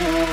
Yeah.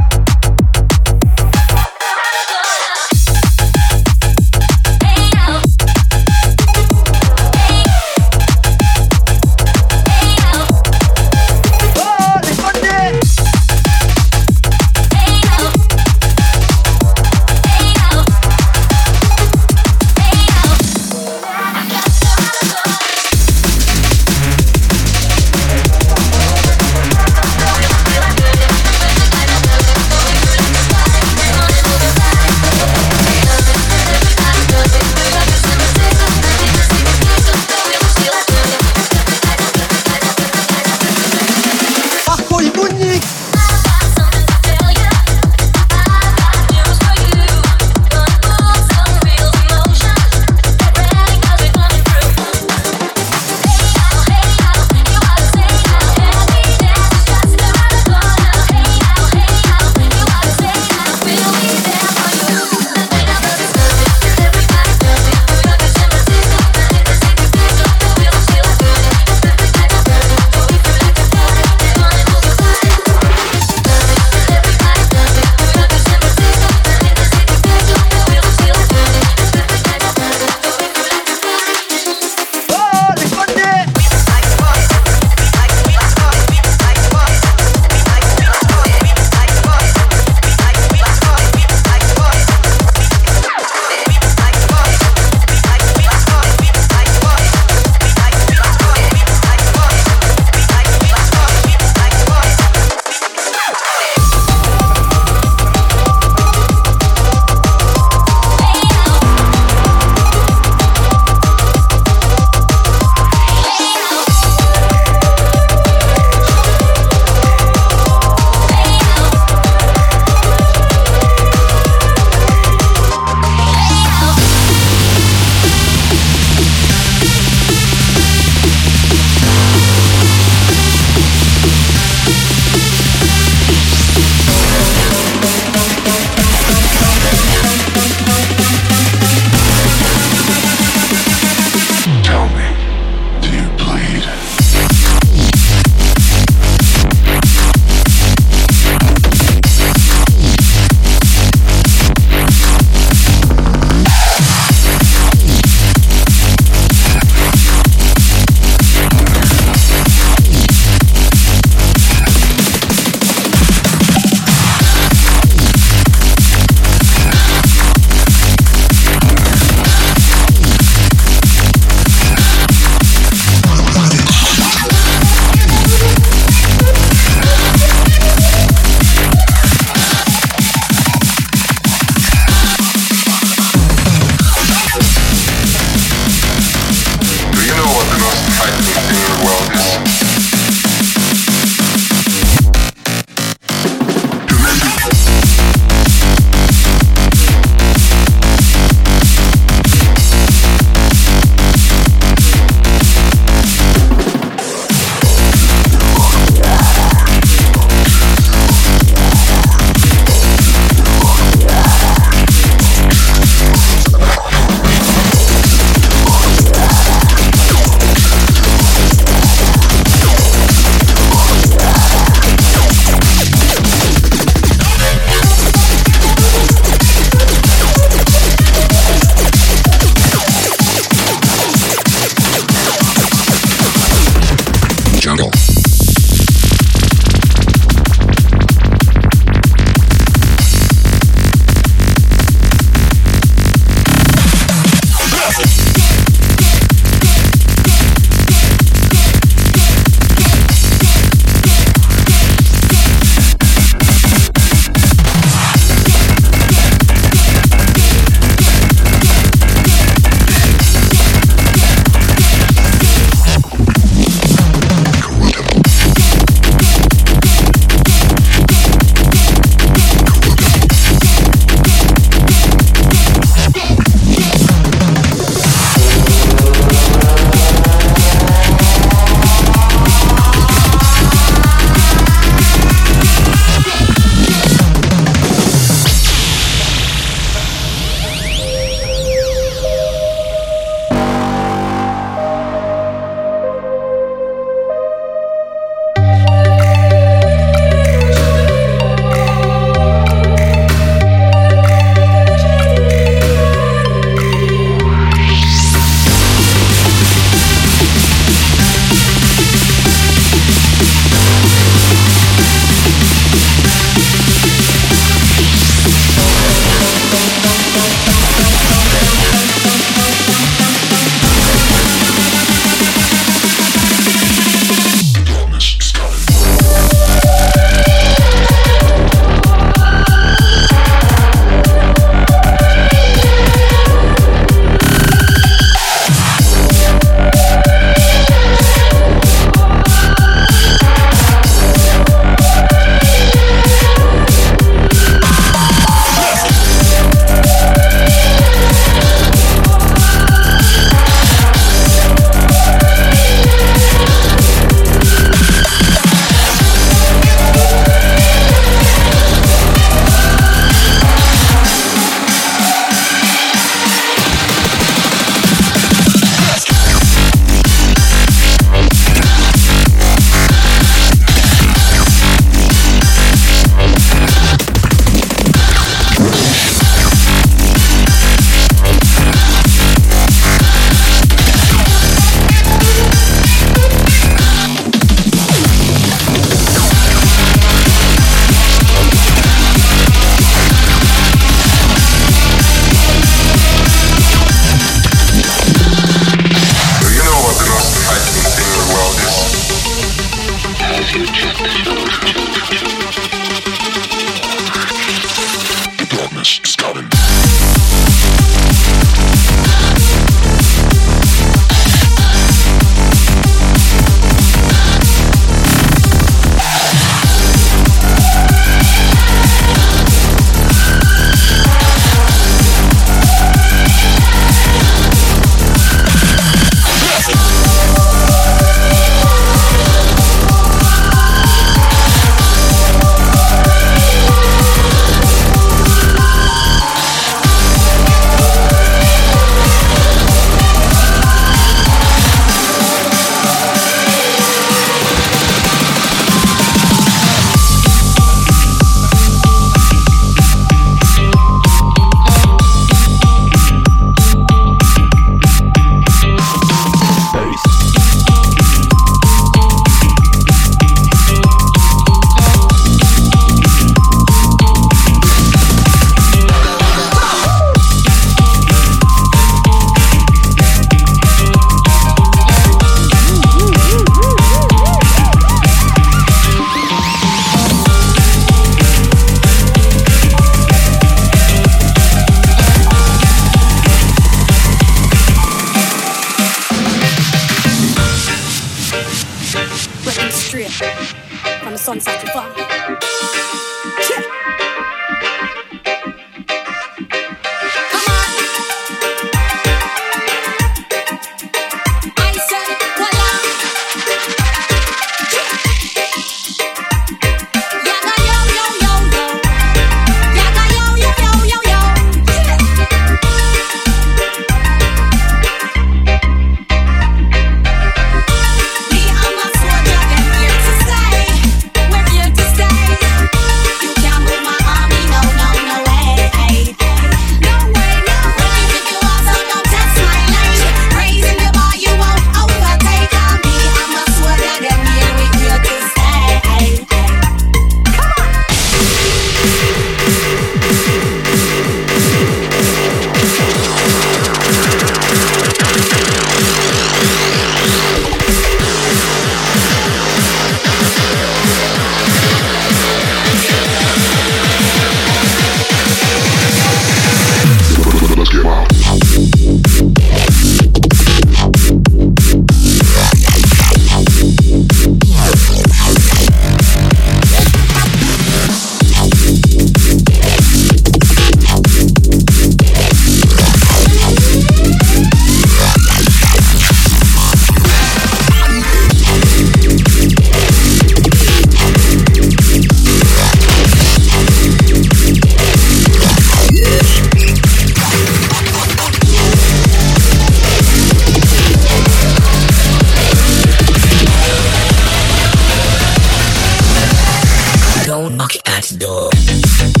don't knock at the door.